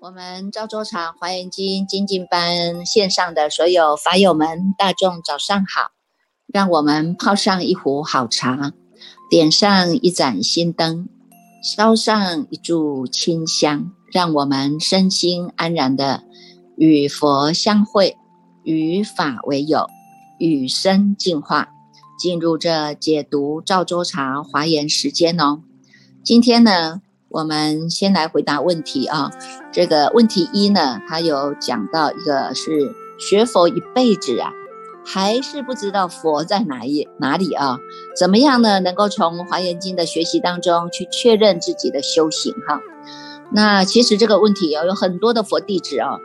我们赵州茶华严经精进班线上的所有法友们，大众早上好！让我们泡上一壶好茶，点上一盏心灯，烧上一炷清香，让我们身心安然的与佛相会，与法为友，与生进化，进入这解读赵州茶华严时间哦。今天呢？我们先来回答问题啊，这个问题一呢，他有讲到一个是学佛一辈子啊，还是不知道佛在哪一哪里啊？怎么样呢？能够从华严经的学习当中去确认自己的修行哈？那其实这个问题啊，有很多的佛弟子啊，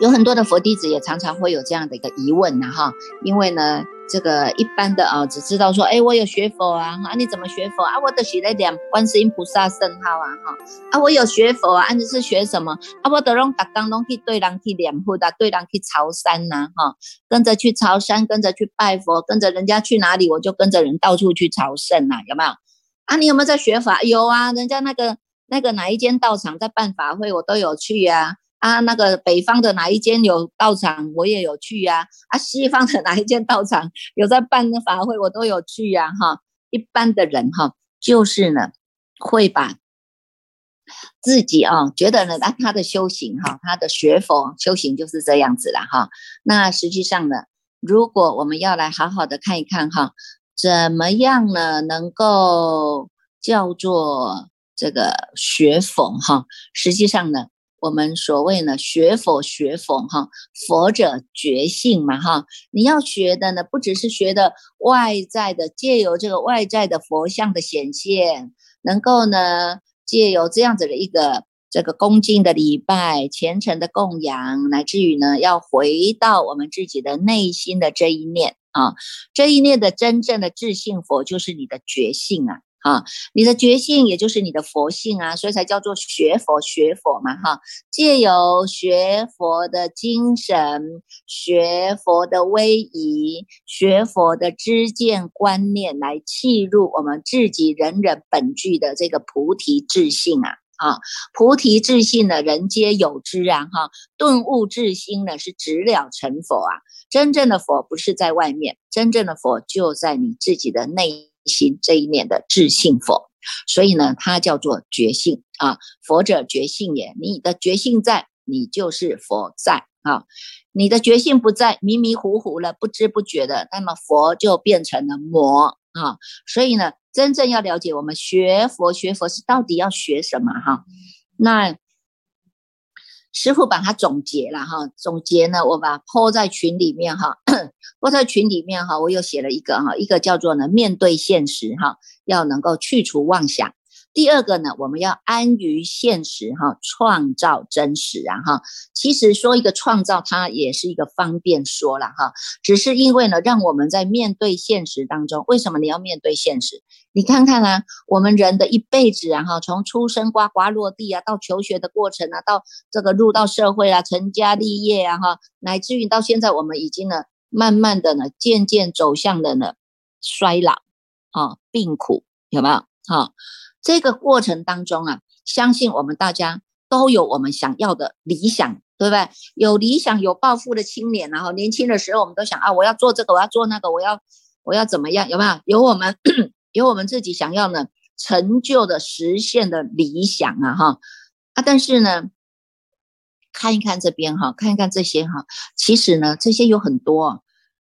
有很多的佛弟子也常常会有这样的一个疑问呐哈，因为呢。这个一般的啊，只知道说，哎，我有学佛啊，啊，你怎么学佛啊？我的学了点观世音菩萨圣号啊，哈，啊，我有学佛啊，你是学什么？啊，我都用打刚拢去对人去念佛的，对人去朝山呐，哈，跟着去朝山，跟着去拜佛，跟着人家去哪里，我就跟着人到处去朝圣呐，有没有？啊，你有没有在学法？有啊，人家那个那个哪一间道场在办法会，我都有去呀。啊，啊那个北方的哪一间有道场，我也有去呀。啊，西方的哪一间道场有在办的法会，我都有去呀。哈，一般的人哈，就是呢，会把自己啊，觉得呢，那他的修行哈，他的学佛修行就是这样子了哈。那实际上呢，如果我们要来好好的看一看哈，怎么样呢，能够叫做这个学佛哈？实际上呢。我们所谓呢，学佛学佛哈，佛者觉性嘛哈，你要学的呢，不只是学的外在的，借由这个外在的佛像的显现，能够呢，借由这样子的一个这个恭敬的礼拜、虔诚的供养，乃至于呢，要回到我们自己的内心的这一念啊，这一念的真正的自信佛，就是你的觉性啊。啊，你的觉性也就是你的佛性啊，所以才叫做学佛学佛嘛，哈，借由学佛的精神、学佛的威仪、学佛的知见观念来契入我们自己人人本具的这个菩提智性啊，啊，菩提智性呢，人皆有之啊，哈，顿悟智心呢，是直了成佛啊，真正的佛不是在外面，真正的佛就在你自己的内。心这一念的智性佛，所以呢，它叫做觉性啊。佛者觉性也，你的觉性在，你就是佛在啊。你的觉性不在，迷迷糊糊了，不知不觉的，那么佛就变成了魔啊。所以呢，真正要了解我们学佛学佛是到底要学什么哈？那。师傅把它总结了哈，总结呢，我把抛在群里面哈，抛在群里面哈，我又写了一个哈，一个叫做呢，面对现实哈，要能够去除妄想。第二个呢，我们要安于现实哈，创造真实啊哈。其实说一个创造，它也是一个方便说了哈。只是因为呢，让我们在面对现实当中，为什么你要面对现实？你看看啊，我们人的一辈子啊哈，从出生呱呱落地啊，到求学的过程啊，到这个入到社会啊，成家立业啊哈，乃至于到现在，我们已经呢，慢慢的呢，渐渐走向了呢衰老啊，病苦有没有哈？这个过程当中啊，相信我们大家都有我们想要的理想，对不对？有理想、有抱负的青年，然后年轻的时候我们都想啊，我要做这个，我要做那个，我要我要怎么样？有没有？有我们 有我们自己想要呢成就的实现的理想啊，哈啊！但是呢，看一看这边哈，看一看这些哈，其实呢，这些有很多，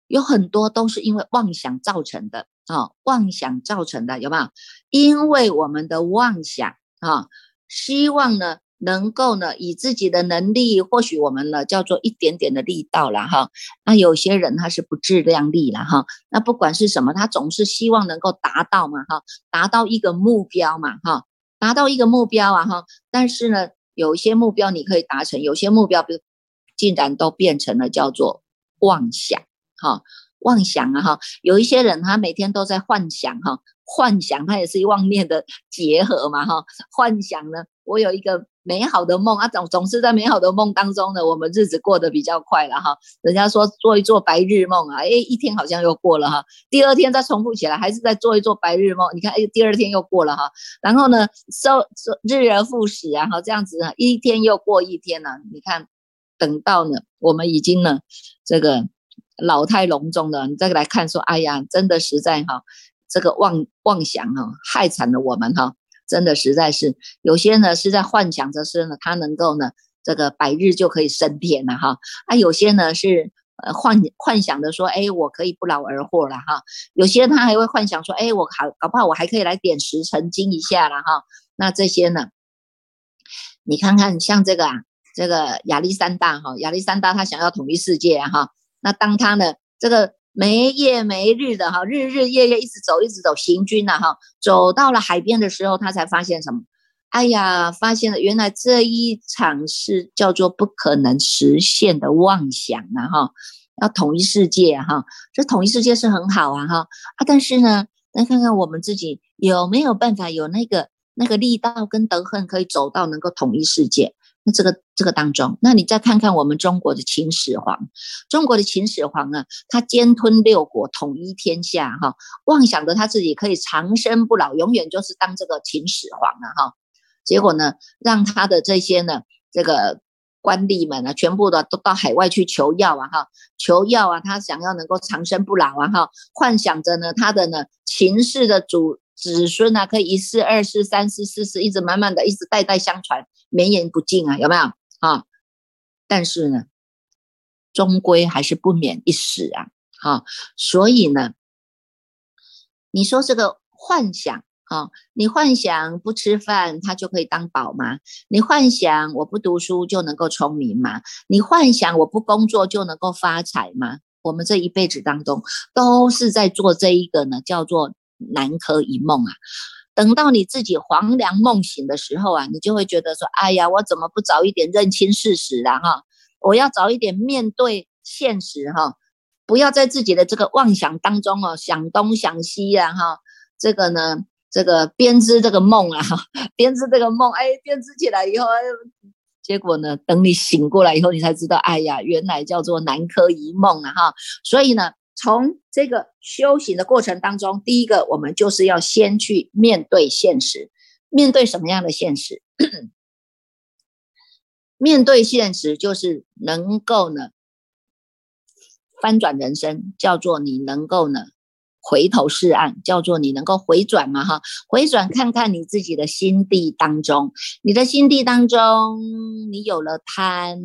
有很多都是因为妄想造成的。啊，妄想造成的有没有？因为我们的妄想啊，希望呢能够呢以自己的能力，或许我们呢叫做一点点的力道了哈。那有些人他是不自量力了哈。那不管是什么，他总是希望能够达到嘛哈，达到一个目标嘛哈，达到一个目标啊哈。但是呢，有一些目标你可以达成，有些目标比如竟然都变成了叫做妄想哈。妄想啊哈，有一些人他每天都在幻想哈，幻想他也是妄念的结合嘛哈。幻想呢，我有一个美好的梦啊，总总是在美好的梦当中呢，我们日子过得比较快了哈。人家说做一做白日梦啊，哎，一天好像又过了哈，第二天再重复起来，还是在做一做白日梦。你看，哎，第二天又过了哈，然后呢，收收日而复始啊，哈，这样子啊一天又过一天了。你看，等到呢，我们已经呢，这个老态龙钟了，你再来看说，哎呀，真的实在哈。这个妄妄想哈，害惨了我们哈，真的实在是有些呢是在幻想着是呢，他能够呢这个百日就可以升天了哈，啊有些呢是呃幻幻想的说，哎我可以不劳而获了哈，有些他还会幻想说，哎我好搞不好我还可以来点石成金一下了哈，那这些呢，你看看像这个啊，这个亚历山大哈，亚历山大他想要统一世界哈，那当他呢这个。没夜没日的哈，日日夜夜一直走，一直走行军呐哈，走到了海边的时候，他才发现什么？哎呀，发现了原来这一场是叫做不可能实现的妄想啊哈，要统一世界哈，这统一世界是很好啊哈啊，但是呢，来看看我们自己有没有办法有那个那个力道跟德恨可以走到能够统一世界。那这个这个当中，那你再看看我们中国的秦始皇，中国的秦始皇啊，他兼吞六国，统一天下，哈，妄想着他自己可以长生不老，永远就是当这个秦始皇啊，哈，结果呢，让他的这些呢，这个官吏们呢，全部的都到海外去求药啊，哈，求药啊，他想要能够长生不老啊，哈，幻想着呢，他的呢，秦氏的祖子孙啊，可以一世、二世、三世、四世，一直慢慢的，一直代代相传。绵延不尽啊，有没有啊？但是呢，终归还是不免一死啊，哈。所以呢，你说这个幻想啊，你幻想不吃饭他就可以当宝吗？你幻想我不读书就能够聪明吗？你幻想我不工作就能够发财吗？我们这一辈子当中都是在做这一个呢，叫做南柯一梦啊。等到你自己黄粱梦醒的时候啊，你就会觉得说：“哎呀，我怎么不早一点认清事实啊？哈，我要早一点面对现实哈，不要在自己的这个妄想当中哦，想东想西啊哈。这个呢，这个编织这个梦啊，编织这个梦，哎，编织起来以后，结果呢，等你醒过来以后，你才知道，哎呀，原来叫做南柯一梦啊哈。所以呢。从这个修行的过程当中，第一个我们就是要先去面对现实，面对什么样的现实？面对现实就是能够呢翻转人生，叫做你能够呢。回头是岸，叫做你能够回转嘛哈，回转看看你自己的心地当中，你的心地当中，你有了贪，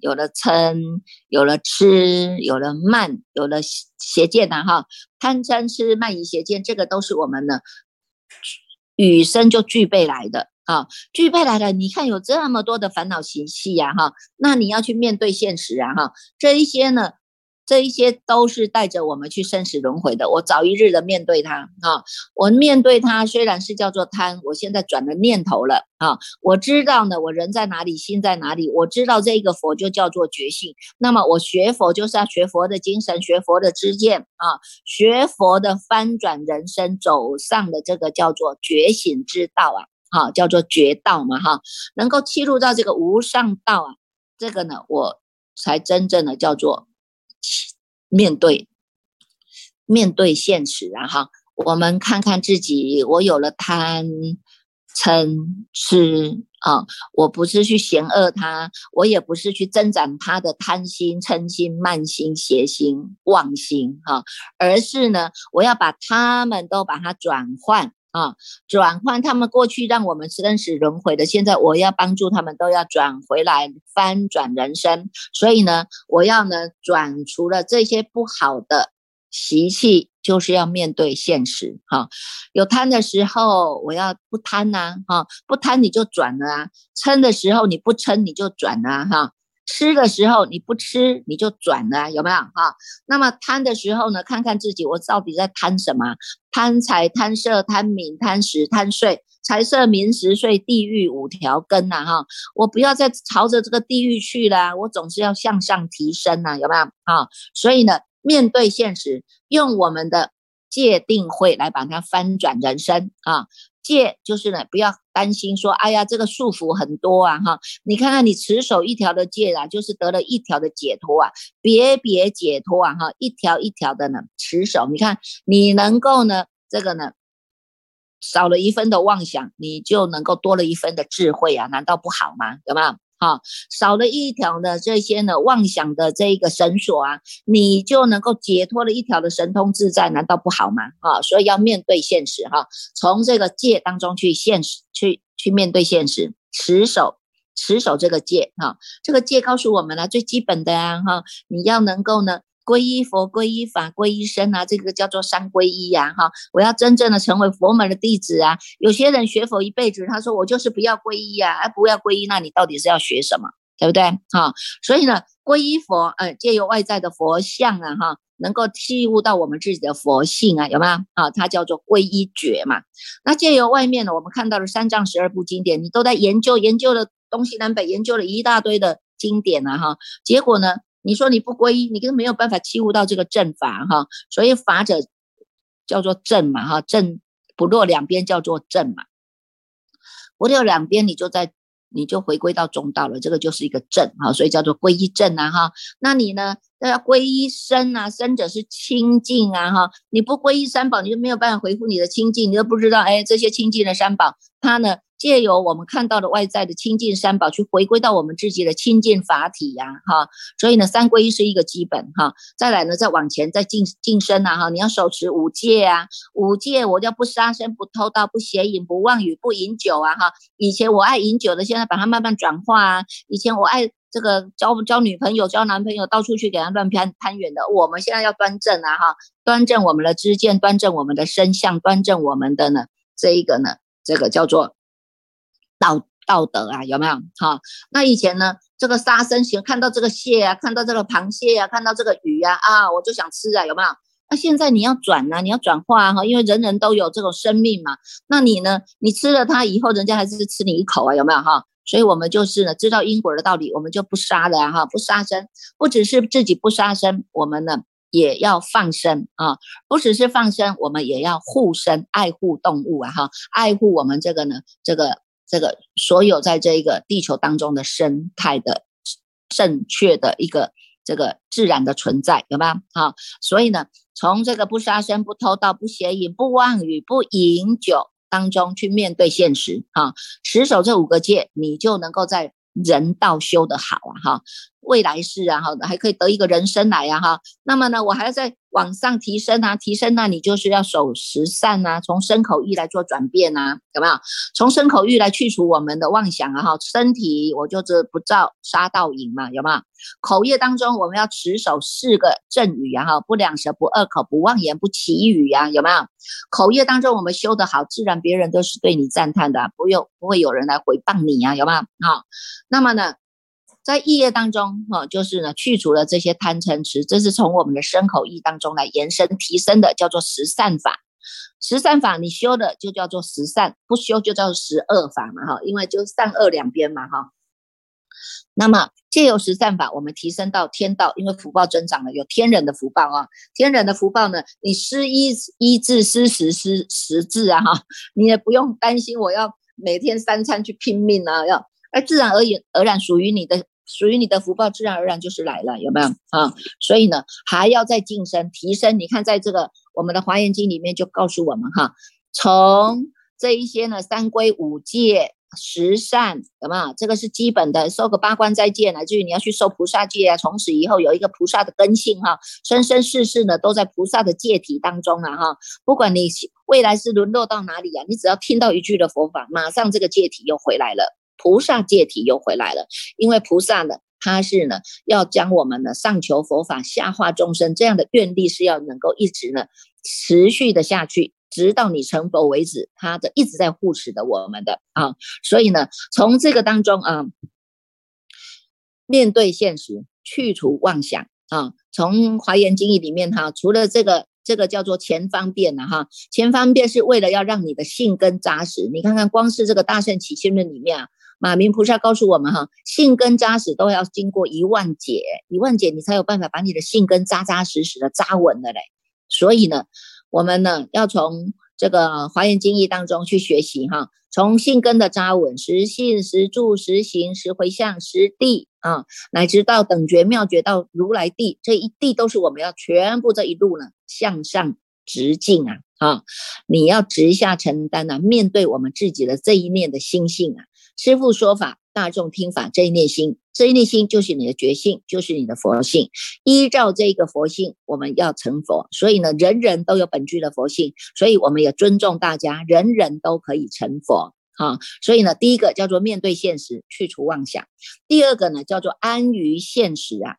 有了嗔，有了痴，有了慢，有了邪见呐哈，贪嗔痴慢疑邪见，这个都是我们呢与生就具备来的啊，具备来的。你看有这么多的烦恼习气呀哈，那你要去面对现实啊哈，这一些呢。这一些都是带着我们去生死轮回的。我早一日的面对它啊，我面对它虽然是叫做贪，我现在转了念头了啊。我知道呢，我人在哪里，心在哪里。我知道这个佛就叫做觉性。那么我学佛就是要学佛的精神，学佛的知见啊，学佛的翻转人生，走上的这个叫做觉醒之道啊，哈，叫做觉道嘛哈，能够切入到这个无上道啊，这个呢，我才真正的叫做。面对面对现实啊哈，我们看看自己，我有了贪嗔痴啊，我不是去嫌恶他，我也不是去增长他的贪心、嗔心、慢心、邪心、妄心哈，而是呢，我要把他们都把它转换。啊，转换他们过去让我们生死轮回的，现在我要帮助他们都要转回来翻转人生。所以呢，我要呢转除了这些不好的习气，就是要面对现实。哈，有贪的时候，我要不贪呐，哈，不贪你就转了啊；撑的时候你不撑你就转了，哈。吃的时候你不吃你就转了，有没有哈？那么贪的时候呢？看看自己，我到底在贪什么？贪财、贪色、贪名、贪食、贪睡，财色名食睡，地狱五条根呐哈！我不要再朝着这个地狱去了，我总是要向上提升呐，有没有啊？所以呢，面对现实，用我们的界定会来把它翻转人生啊！戒就是呢，不要担心说，哎呀，这个束缚很多啊，哈，你看看你持守一条的戒啊，就是得了一条的解脱啊，别别解脱啊，哈，一条一条的呢持守，你看你能够呢，这个呢少了一分的妄想，你就能够多了一分的智慧啊，难道不好吗？有没有？哈，少了一条的这些呢妄想的这个绳索啊，你就能够解脱了一条的神通自在，难道不好吗？啊，所以要面对现实哈，从这个戒当中去现实，去去面对现实，持守持守这个戒哈，这个戒告诉我们了最基本的啊哈，你要能够呢。皈依佛、皈依法、皈依僧啊，这个叫做三皈依呀，哈！我要真正的成为佛门的弟子啊。有些人学佛一辈子，他说我就是不要皈依呀，哎，不要皈依，那你到底是要学什么？对不对？哈，所以呢，皈依佛，呃，借由外在的佛像啊，哈，能够体悟到我们自己的佛性啊，有没有？啊，它叫做皈依觉嘛。那借由外面呢，我们看到的三藏十二部经典，你都在研究，研究了东西南北，研究了一大堆的经典啊，哈，结果呢？你说你不皈依，你根本没有办法契悟到这个正法哈，所以法者叫做正嘛哈，正不落两边叫做正嘛，不落两边你就在你就回归到中道了，这个就是一个正哈，所以叫做皈依正啊哈。那你呢？要皈依僧啊，僧者是清净啊哈，你不皈依三宝，你就没有办法回复你的清净，你都不知道哎，这些清净的三宝，它呢？借由我们看到的外在的清净三宝，去回归到我们自己的清净法体呀，哈，所以呢，三皈依是一个基本哈。再来呢，再往前再晋晋升啊，哈，你要手持五戒啊，五戒我叫不杀生、不偷盗、不邪淫、不妄语、不饮酒啊，哈。以前我爱饮酒的，现在把它慢慢转化啊。以前我爱这个交交女朋友、交男朋友，到处去给他乱攀攀远的，我们现在要端正啊，哈，端正我们的知见，端正我们的身相，端正我们的呢这一个呢，这个叫做。道道德啊，有没有？哈，那以前呢，这个杀生行，看到这个蟹啊，看到这个螃蟹啊，看到这个鱼啊，啊，我就想吃啊，有没有？那现在你要转啊，你要转化哈，因为人人都有这种生命嘛。那你呢？你吃了它以后，人家还是吃你一口啊，有没有哈？所以我们就是呢，知道因果的道理，我们就不杀了哈，不杀生，不只是自己不杀生，我们呢也要放生啊，不只是放生，我们也要护生，爱护动物啊哈，爱护我们这个呢，这个。这个所有在这一个地球当中的生态的正确的一个这个自然的存在，有吗？好，所以呢，从这个不杀生、不偷盗、不邪淫、不妄语、不饮酒当中去面对现实，哈，持守这五个戒，你就能够在人道修得好啊，哈。未来世啊，哈，还可以得一个人生来呀，哈。那么呢，我还要再往上提升啊，提升那你就是要守十善啊，从身口意来做转变啊，有没有？从身口意来去除我们的妄想啊，哈。身体我就是不造杀盗淫嘛，有没有？口业当中我们要持守四个正语啊，哈，不两舌，不恶口，不妄言，不绮语呀，有没有？口业当中我们修得好，自然别人都是对你赞叹的，不用不会有人来回谤你呀，有没有？好，那么呢？在意业当中，哈，就是呢，去除了这些贪嗔痴，这是从我们的身口意当中来延伸提升的，叫做十善法。十善法你修的就叫做十善，不修就叫十恶法嘛，哈，因为就善恶两边嘛，哈。那么借由十善法，我们提升到天道，因为福报增长了，有天人的福报啊。天人的福报呢，你施一一字，施十施十字啊，哈，你也不用担心我要每天三餐去拼命啊，要而自然而然而然属于你的。属于你的福报，自然而然就是来了，有没有啊？所以呢，还要再晋升、提升。你看，在这个我们的华严经里面就告诉我们哈，从这一些呢，三规五戒、十善，有没有？这个是基本的，受个八关斋戒，乃至于你要去受菩萨戒啊，从此以后有一个菩萨的根性哈，生生世世呢都在菩萨的戒体当中了哈。不管你未来是沦落到哪里啊，你只要听到一句的佛法，马上这个戒体又回来了。菩萨戒体又回来了，因为菩萨呢，他是呢要将我们的上求佛法，下化众生这样的愿力是要能够一直呢持续的下去，直到你成佛为止，他的一直在护持的我们的啊，所以呢，从这个当中啊，面对现实，去除妄想啊，从华严经义里面哈，除了这个。这个叫做前方便了哈，前方便是为了要让你的性根扎实。你看看，光是这个大圣起心论里面啊，马明菩萨告诉我们哈，性根扎实都要经过一万劫，一万劫你才有办法把你的性根扎扎实实的扎稳了嘞。所以呢，我们呢要从这个华严经义当中去学习哈，从性根的扎稳，实信实住实行实回向实地啊，乃至到等觉妙觉到如来地，这一地都是我们要全部这一路呢向上直进啊啊！你要直下承担呐，面对我们自己的这一念的心性啊，师父说法。大众听法这一念心，这一念心就是你的觉性，就是你的佛性。依照这个佛性，我们要成佛。所以呢，人人都有本具的佛性，所以我们也尊重大家，人人都可以成佛啊。所以呢，第一个叫做面对现实，去除妄想；第二个呢，叫做安于现实啊，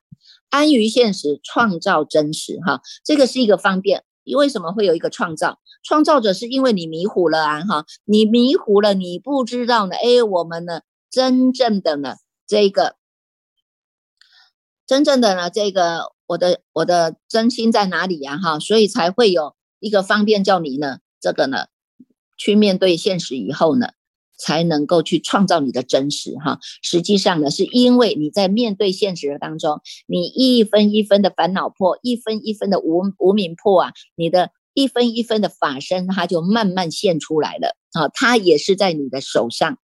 安于现实，创造真实哈。这个是一个方便。你为什么会有一个创造？创造者是因为你迷糊了啊哈，你迷糊了，你不知道呢。哎，我们呢？真正的呢，这个真正的呢，这个我的我的真心在哪里呀？哈，所以才会有一个方便叫你呢，这个呢，去面对现实以后呢，才能够去创造你的真实哈。实际上呢，是因为你在面对现实当中，你一分一分的烦恼破，一分一分的无无名破啊，你的一分一分的法身，它就慢慢现出来了啊，它也是在你的手上。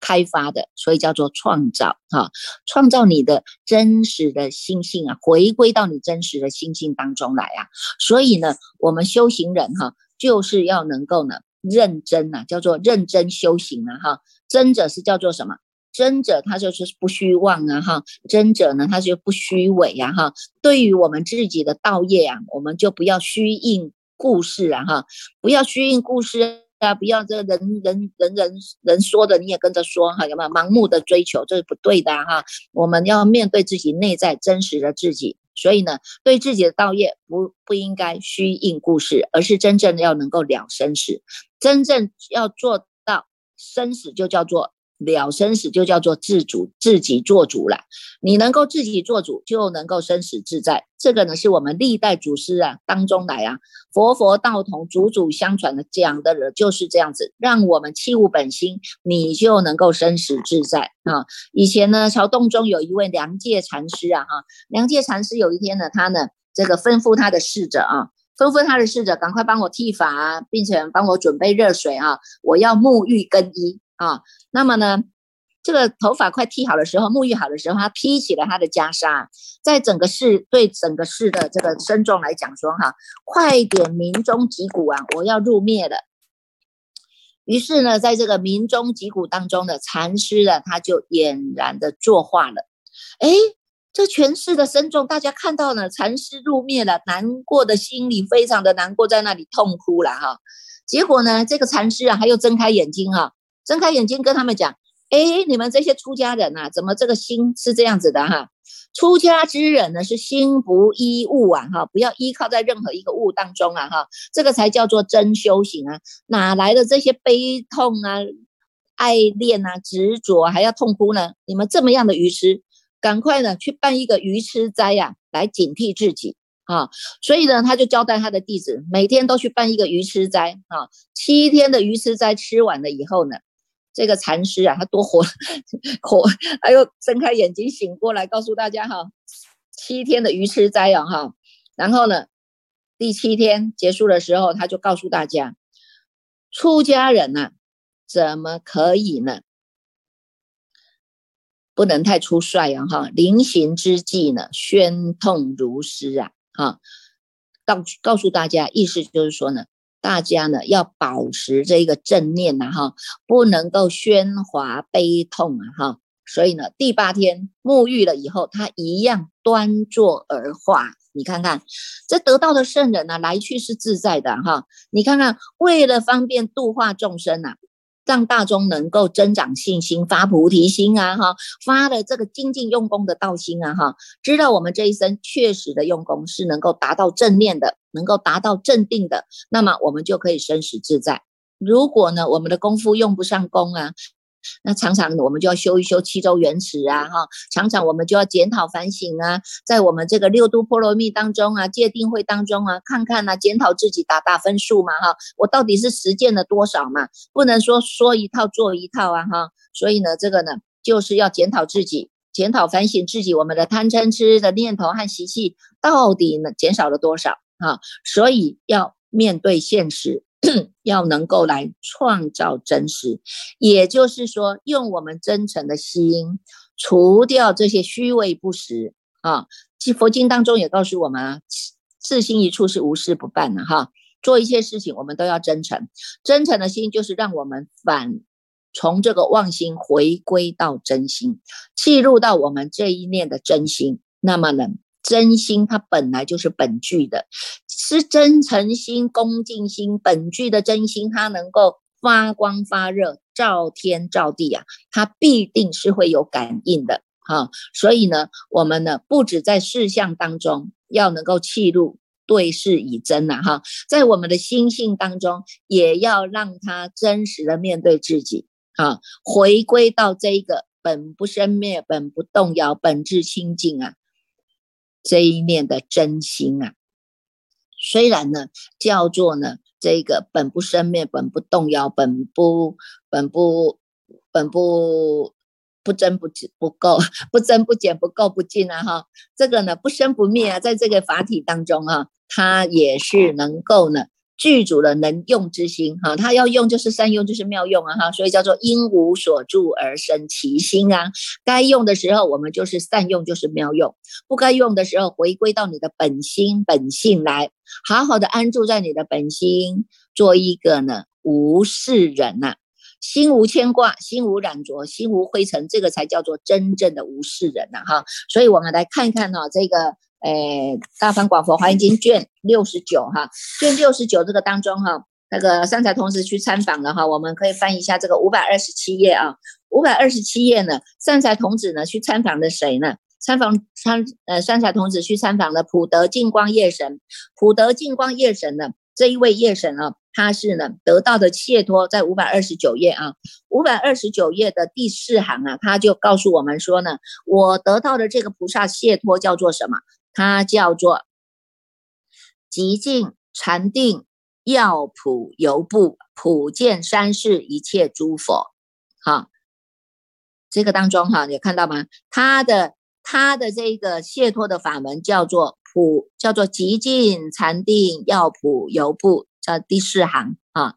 开发的，所以叫做创造哈，创造你的真实的心性啊，回归到你真实的心性当中来啊。所以呢，我们修行人哈，就是要能够呢认真呐，叫做认真修行啊哈。真者是叫做什么？真者他就是不虚妄啊哈，真者呢他就不虚伪呀哈。对于我们自己的道业啊，我们就不要虚应故事啊哈，不要虚应故事。大家，不要这个人人人人人说的你也跟着说哈，有没有盲目的追求，这是不对的哈。我们要面对自己内在真实的自己，所以呢，对自己的道业不不应该虚应故事，而是真正的要能够了生死，真正要做到生死就叫做。了生死就叫做自主，自己做主了。你能够自己做主，就能够生死自在。这个呢，是我们历代祖师啊当中来啊，佛佛道同，祖祖相传的讲的人就是这样子，让我们弃悟本心，你就能够生死自在啊。以前呢，朝洞中有一位良界禅师啊，哈，良界禅师有一天呢，他呢这个吩咐他的侍者啊，吩咐他的侍者赶快帮我剃发啊，并且帮我准备热水啊，我要沐浴更衣。啊，那么呢，这个头发快剃好的时候，沐浴好的时候，他披起了他的袈裟，在整个市对整个市的这个僧众来讲说，哈，快点鸣钟击鼓啊，我要入灭了。于是呢，在这个鸣钟击鼓当中的禅师呢，他就俨然的作画了。哎，这全市的僧众，大家看到了禅师入灭了，难过的心里非常的难过，在那里痛哭了哈。结果呢，这个禅师啊，他又睁开眼睛哈。睁开眼睛跟他们讲：“哎，你们这些出家人呐，怎么这个心是这样子的哈？出家之人呢，是心不依物啊，哈，不要依靠在任何一个物当中啊，哈，这个才叫做真修行啊！哪来的这些悲痛啊、爱恋啊、执着，还要痛哭呢？你们这么样的愚痴，赶快呢去办一个愚痴斋呀，来警惕自己啊！所以呢，他就交代他的弟子，每天都去办一个愚痴斋啊，七天的愚痴斋吃完了以后呢。”这个禅师啊，他多活活，他又睁开眼睛醒过来，告诉大家哈，七天的鱼吃斋啊哈，然后呢，第七天结束的时候，他就告诉大家，出家人呐，怎么可以呢？不能太出帅啊哈，临行之际呢，宣痛如斯啊哈，告告诉大家，意思就是说呢。大家呢要保持这个正念呐哈，不能够喧哗悲痛啊哈，所以呢第八天沐浴了以后，他一样端坐而化。你看看这得道的圣人呢，来去是自在的哈。你看看为了方便度化众生呐。让大众能够增长信心，发菩提心啊，哈，发了这个精进用功的道心啊，哈，知道我们这一生确实的用功是能够达到正念的，能够达到镇定的，那么我们就可以生死自在。如果呢，我们的功夫用不上功啊。那常常我们就要修一修七周原始啊，哈，常常我们就要检讨反省啊，在我们这个六度波罗蜜当中啊，戒定慧当中啊，看看啊，检讨自己打打分数嘛，哈，我到底是实践了多少嘛？不能说说一套做一套啊，哈，所以呢，这个呢，就是要检讨自己，检讨反省自己，我们的贪嗔痴的念头和习气到底呢减少了多少啊？所以要面对现实，要能够来创造真实，也就是说，用我们真诚的心，除掉这些虚伪不实啊。佛经当中也告诉我们啊，自心一处是无事不办的哈。做一切事情，我们都要真诚，真诚的心就是让我们反从这个妄心回归到真心，记录到我们这一念的真心。那么呢？真心它本来就是本具的，是真诚心、恭敬心，本具的真心，它能够发光发热，照天照地啊，它必定是会有感应的哈。所以呢，我们呢不止在事项当中要能够气入对事以真呐哈，在我们的心性当中也要让它真实的面对自己啊，回归到这一个本不生灭、本不动摇、本质清净啊。这一念的真心啊，虽然呢叫做呢这个本不生灭、本不动摇、本不本不本不不增不减不够、不增不减、不够不尽啊哈，这个呢不生不灭啊，在这个法体当中啊，它也是能够呢。具足了能用之心，哈，他要用就是善用，就是妙用啊，哈，所以叫做因无所住而生其心啊。该用的时候，我们就是善用，就是妙用；不该用的时候，回归到你的本心本性来，好好的安住在你的本心，做一个呢无事人呐，心无牵挂，心无染着，心无灰尘，这个才叫做真正的无事人呐，哈。所以我们来看一看哈，这个。诶，大方广佛华严经卷六十九哈，卷六十九这个当中哈，那个三才童子去参访了哈，我们可以翻一下这个五百二十七页啊，五百二十七页呢，三才童子呢去参访的谁呢？参访参呃三才童子去参访了普德净光夜神，普德净光夜神呢这一位夜神啊，他是呢得到的解脱，在五百二十九页啊，五百二十九页的第四行啊，他就告诉我们说呢，我得到的这个菩萨解脱叫做什么？它叫做极静禅定药普游步普见三世一切诸佛，哈，这个当中哈，你看到吗？它的它的这个解脱的法门叫做普，叫做极静禅定药普游步，在第四行啊，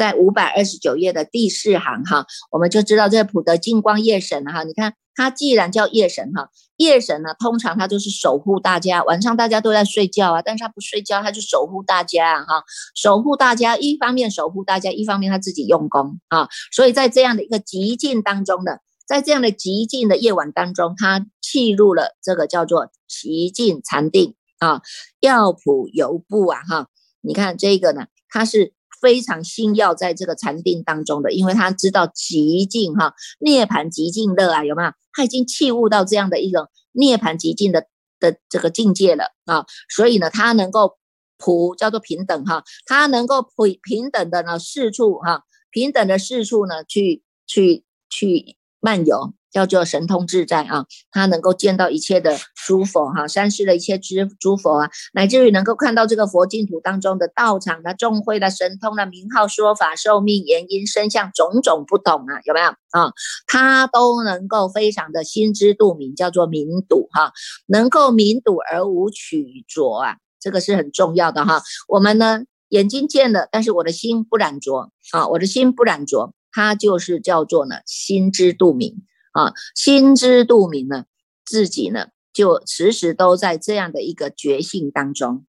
在五百二十九页的第四行哈，我们就知道这个普德净光夜神哈，你看。他既然叫夜神哈，夜神呢，通常他就是守护大家，晚上大家都在睡觉啊，但是他不睡觉，他就守护大家哈，守护大家，一方面守护大家，一方面他自己用功啊，所以在这样的一个极静当中的，在这样的极静的夜晚当中，他契入了这个叫做极静禅定啊，药普游步啊哈，你看这个呢，他是。非常心要在这个禅定当中的，因为他知道极静哈，涅盘极静乐啊，有没有？他已经契悟到这样的一种涅盘极静的的这个境界了啊，所以呢，他能够普叫做平等哈，他能够普平等的呢四处哈，平等的四处呢去去去漫游。叫做神通自在啊，他能够见到一切的诸佛哈，三世的一切诸诸佛啊，乃至于能够看到这个佛净土当中的道场的众会的神通的名号说法寿命原因身相种种不同啊，有没有啊？他都能够非常的心知肚明，叫做明睹哈，能够明睹而无取着啊，这个是很重要的哈。我们呢眼睛见了，但是我的心不染着啊，我的心不染着，它就是叫做呢心知肚明。啊，心知肚明呢，自己呢就时时都在这样的一个觉性当中，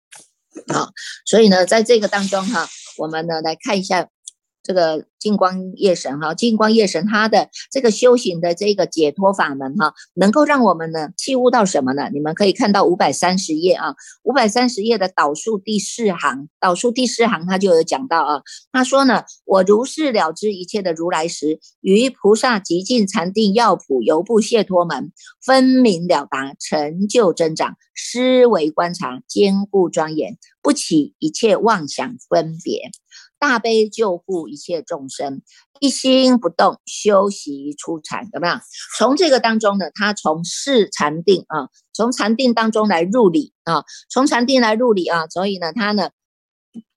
啊，所以呢，在这个当中哈，我们呢来看一下。这个净光夜神哈，净光夜神他的这个修行的这个解脱法门哈，能够让我们呢契悟到什么呢？你们可以看到五百三十页啊，五百三十页的导数第四行，导数第四行他就有讲到啊，他说呢，我如是了知一切的如来时，于菩萨极尽禅定药谱游步解脱门，分明了达，成就增长，思维观察，坚固庄严，不起一切妄想分别。大悲救护一切众生，一心不动修习出禅，有没有？从这个当中呢，他从事禅定啊，从禅定当中来入理啊，从禅定来入理啊，所以呢，他呢，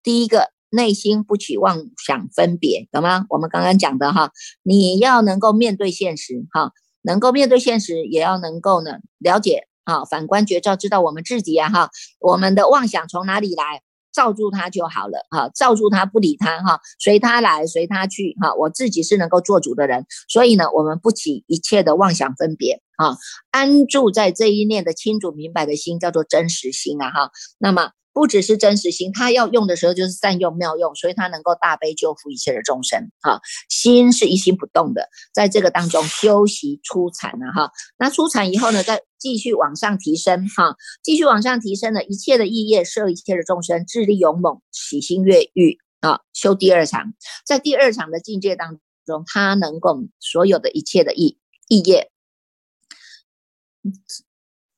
第一个内心不起妄想分别，懂吗？我们刚刚讲的哈，你要能够面对现实哈，能够面对现实，也要能够呢了解啊，反观觉照，知道我们自己啊哈，我们的妄想从哪里来？罩住他就好了哈，罩住他不理他哈，随他来随他去哈，我自己是能够做主的人，所以呢，我们不起一切的妄想分别啊，安住在这一念的清楚明白的心，叫做真实心啊哈，那么。不只是真实心，他要用的时候就是善用妙用，所以他能够大悲救赎一切的众生。哈，心是一心不动的，在这个当中修习出禅了哈。那出禅以后呢，再继续往上提升哈，继续往上提升的，一切的意业摄一切的众生，智力勇猛，喜心悦欲啊，修第二场，在第二场的境界当中，他能够所有的一切的意意业，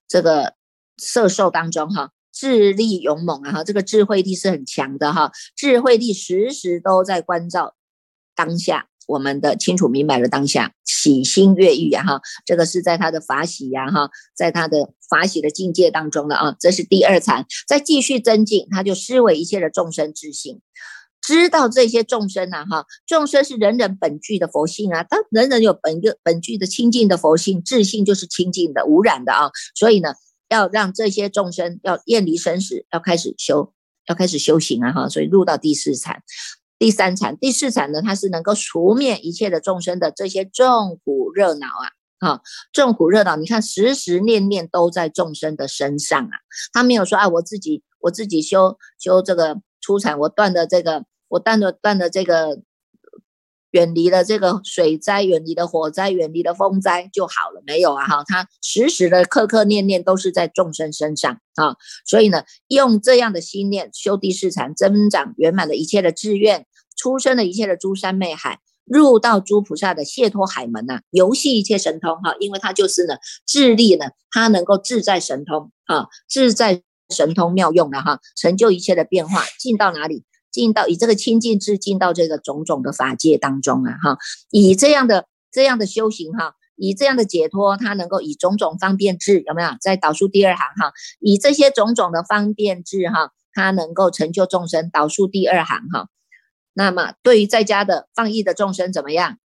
这个摄受当中哈。智力勇猛啊哈，这个智慧力是很强的哈，智慧力时时都在关照当下，我们的清楚明白了当下，喜心悦欲啊哈，这个是在他的法喜呀哈，在他的法喜的境界当中了啊，这是第二禅，再继续增进，他就思维一切的众生之性，知道这些众生呐哈，众生是人人本具的佛性啊，当人人有本个本具的清净的佛性，智性就是清净的无染的啊，所以呢。要让这些众生要厌离生死，要开始修，要开始修行啊！哈，所以入到第四禅、第三禅、第四禅呢，它是能够除灭一切的众生的这些众苦热恼啊！哈，众苦热恼，你看时时念念都在众生的身上啊！他没有说啊，我自己我自己修修这个出禅，我断的这个，我断的断的这个。远离了这个水灾，远离了火灾，远离了风灾就好了，没有啊？哈，他时时的刻刻念念都是在众生身上啊，所以呢，用这样的心念修第四禅，增长圆满的一切的志愿，出生的一切的诸山媚海，入到诸菩萨的解脱海门呐，游戏一切神通哈，因为他就是呢，智力呢，他能够自在神通啊，自在神通妙用的哈，成就一切的变化，进到哪里？进到以这个清净智进到这个种种的法界当中啊，哈，以这样的这样的修行哈，以这样的解脱，他能够以种种方便智有没有？在导数第二行哈，以这些种种的方便智哈，他能够成就众生。导数第二行哈，那么对于在家的放逸的众生怎么样？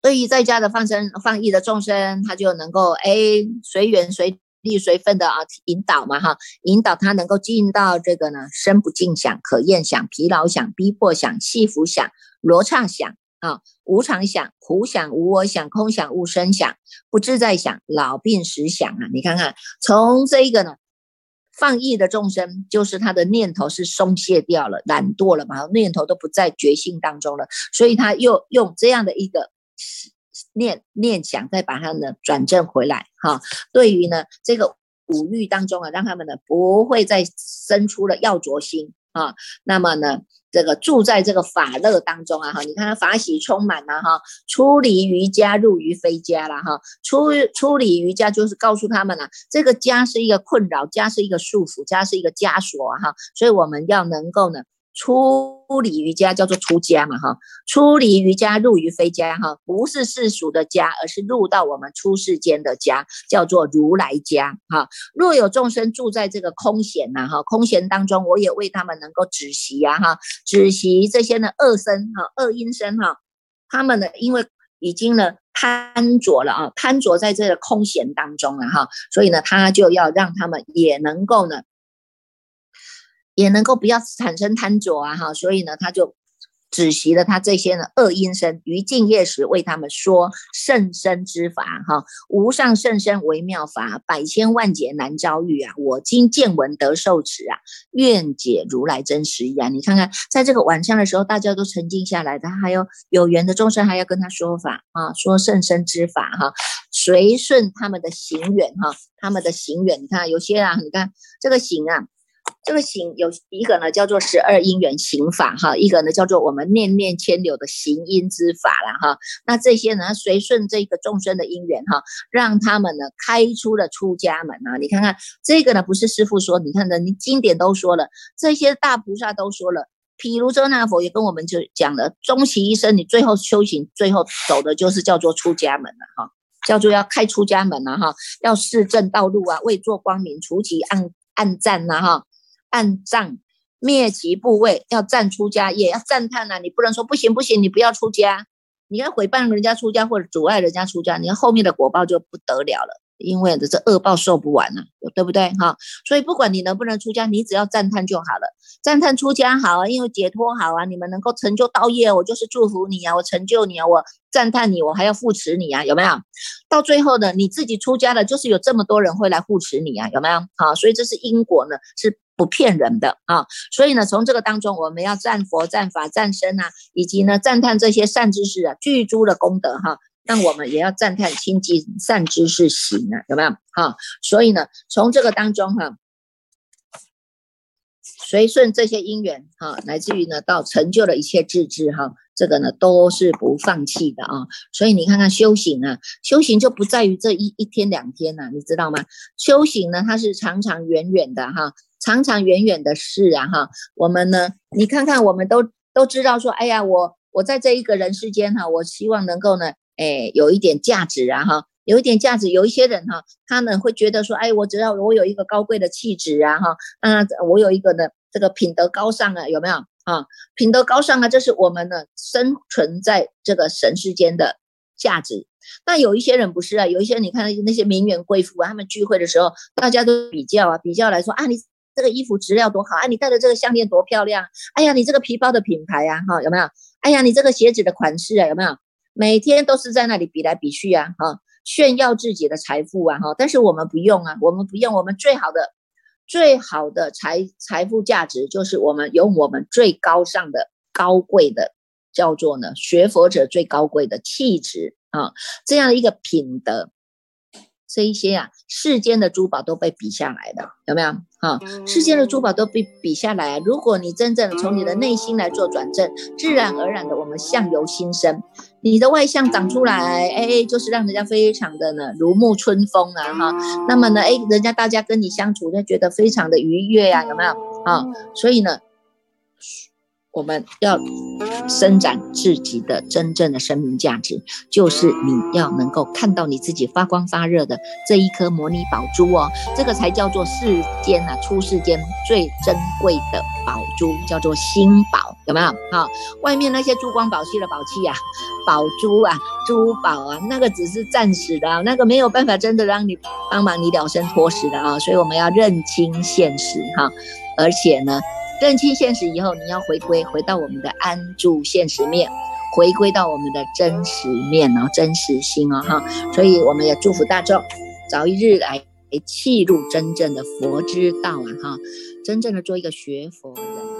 对于在家的放生放逸的众生，他就能够哎随缘随。力随分的啊，引导嘛哈，引导他能够进到这个呢，身不净想、可厌想、疲劳想、逼迫想、气浮想、罗刹想啊，无常想、苦想、无我想、空想、无生想、不自在想、老病死想啊，你看看，从这一个呢，放逸的众生，就是他的念头是松懈掉了、懒惰了嘛，念头都不在觉性当中了，所以他又用这样的一个。念念想，再把它呢转正回来哈。对于呢这个五欲当中啊，让他们呢不会再生出了要着心啊。那么呢，这个住在这个法乐当中啊哈，你看他法喜充满了哈，出离于家，入于非家了哈。出出离于家就是告诉他们了，这个家是一个困扰，家是一个束缚，家是一个枷锁哈。所以我们要能够呢。出离于家叫做出家嘛哈，出离于家入于非家哈，不是世俗的家，而是入到我们出世间的家，叫做如来家哈。若有众生住在这个空闲呐哈，空闲当中，我也为他们能够止息呀哈，止息这些呢恶身哈，恶因身哈，他们呢因为已经呢贪着了啊，贪着在这个空闲当中了哈，所以呢他就要让他们也能够呢。也能够不要产生贪着啊哈，所以呢，他就止息了他这些呢恶因身，于静夜时为他们说甚深之法哈，无上甚深微妙法，百千万劫难遭遇啊！我今见闻得受持啊，愿解如来真实意啊！你看看，在这个晚上的时候，大家都沉静下来的，还有有缘的众生还要跟他说法啊，说甚深之法哈，随顺他们的行远哈，他们的行远，你看有些啊，你看这个行啊。这个行有一个呢，叫做十二因缘行法哈，一个呢叫做我们念念牵流的行因之法了哈。那这些呢，随顺这个众生的因缘哈，让他们呢开出了出家门啊。你看看这个呢，不是师傅说，你看的，你经典都说了，这些大菩萨都说了，譬如遮那佛也跟我们就讲了，终其一生，你最后修行，最后走的就是叫做出家门了哈，叫做要开出家门了哈，要示正道路啊，为做光明，除其暗暗战呐哈。按赞灭其部位，要赞出家也，要赞叹呐！你不能说不行不行，你不要出家，你要诽谤人家出家或者阻碍人家出家，你看后面的果报就不得了了因为这恶报受不完了，对不对哈？所以不管你能不能出家，你只要赞叹就好了。赞叹出家好啊，因为解脱好啊，你们能够成就道业，我就是祝福你啊，我成就你啊，我赞叹你，我还要扶持你啊，有没有？到最后呢，你自己出家了，就是有这么多人会来护持你啊，有没有？好，所以这是因果呢，是不骗人的啊。所以呢，从这个当中，我们要赞佛、赞法、赞身啊，以及呢赞叹这些善知识啊，具足的功德哈。那我们也要赞叹清净善知识行啊，有没有？哈，所以呢，从这个当中哈，随顺这些因缘哈，来自于呢，到成就了一切智智哈，这个呢都是不放弃的啊。所以你看看修行啊，修行就不在于这一一天两天呐，你知道吗？修行呢，它是长长远远的哈，长长远远的事啊哈。我们呢，你看看，我们都都知道说，哎呀，我我在这一个人世间哈，我希望能够呢。哎，有一点价值啊，哈，有一点价值。有一些人哈，他呢会觉得说，哎，我只要我有一个高贵的气质啊，哈，啊，我有一个呢这个品德高尚啊，有没有啊？品德高尚啊，这是我们呢生存在这个神世间的价值。那有一些人不是啊，有一些你看那些名媛贵妇啊，他们聚会的时候，大家都比较啊，比较来说啊，你这个衣服质量多好啊，你戴的这个项链多漂亮，哎呀，你这个皮包的品牌啊，哈，有没有？哎呀，你这个鞋子的款式啊，有没有？每天都是在那里比来比去啊，哈，炫耀自己的财富啊，哈，但是我们不用啊，我们不用，我们最好的、最好的财财富价值就是我们有我们最高尚的、高贵的，叫做呢学佛者最高贵的气质啊，这样的一个品德。这一些啊，世间的珠宝都被比下来的，有没有？哈，世间的珠宝都被比下来啊。如果你真正的从你的内心来做转正，自然而然的，我们相由心生，你的外相长出来，哎，就是让人家非常的呢如沐春风啊，哈。那么呢，哎，人家大家跟你相处，就觉得非常的愉悦呀，有没有？啊，所以呢。我们要伸展自己的真正的生命价值，就是你要能够看到你自己发光发热的这一颗摩尼宝珠哦，这个才叫做世间啊，出世间最珍贵的宝珠，叫做心宝，有没有？好，外面那些珠光宝气的宝器啊，宝珠啊，珠宝啊，那个只是暂时的，那个没有办法真的让你帮忙你了生脱死的啊，所以我们要认清现实哈，而且呢。认清现实以后，你要回归，回到我们的安住现实面，回归到我们的真实面哦，真实心哦，哈。所以我们也祝福大众，早一日来契入真正的佛之道啊，哈，真正的做一个学佛人。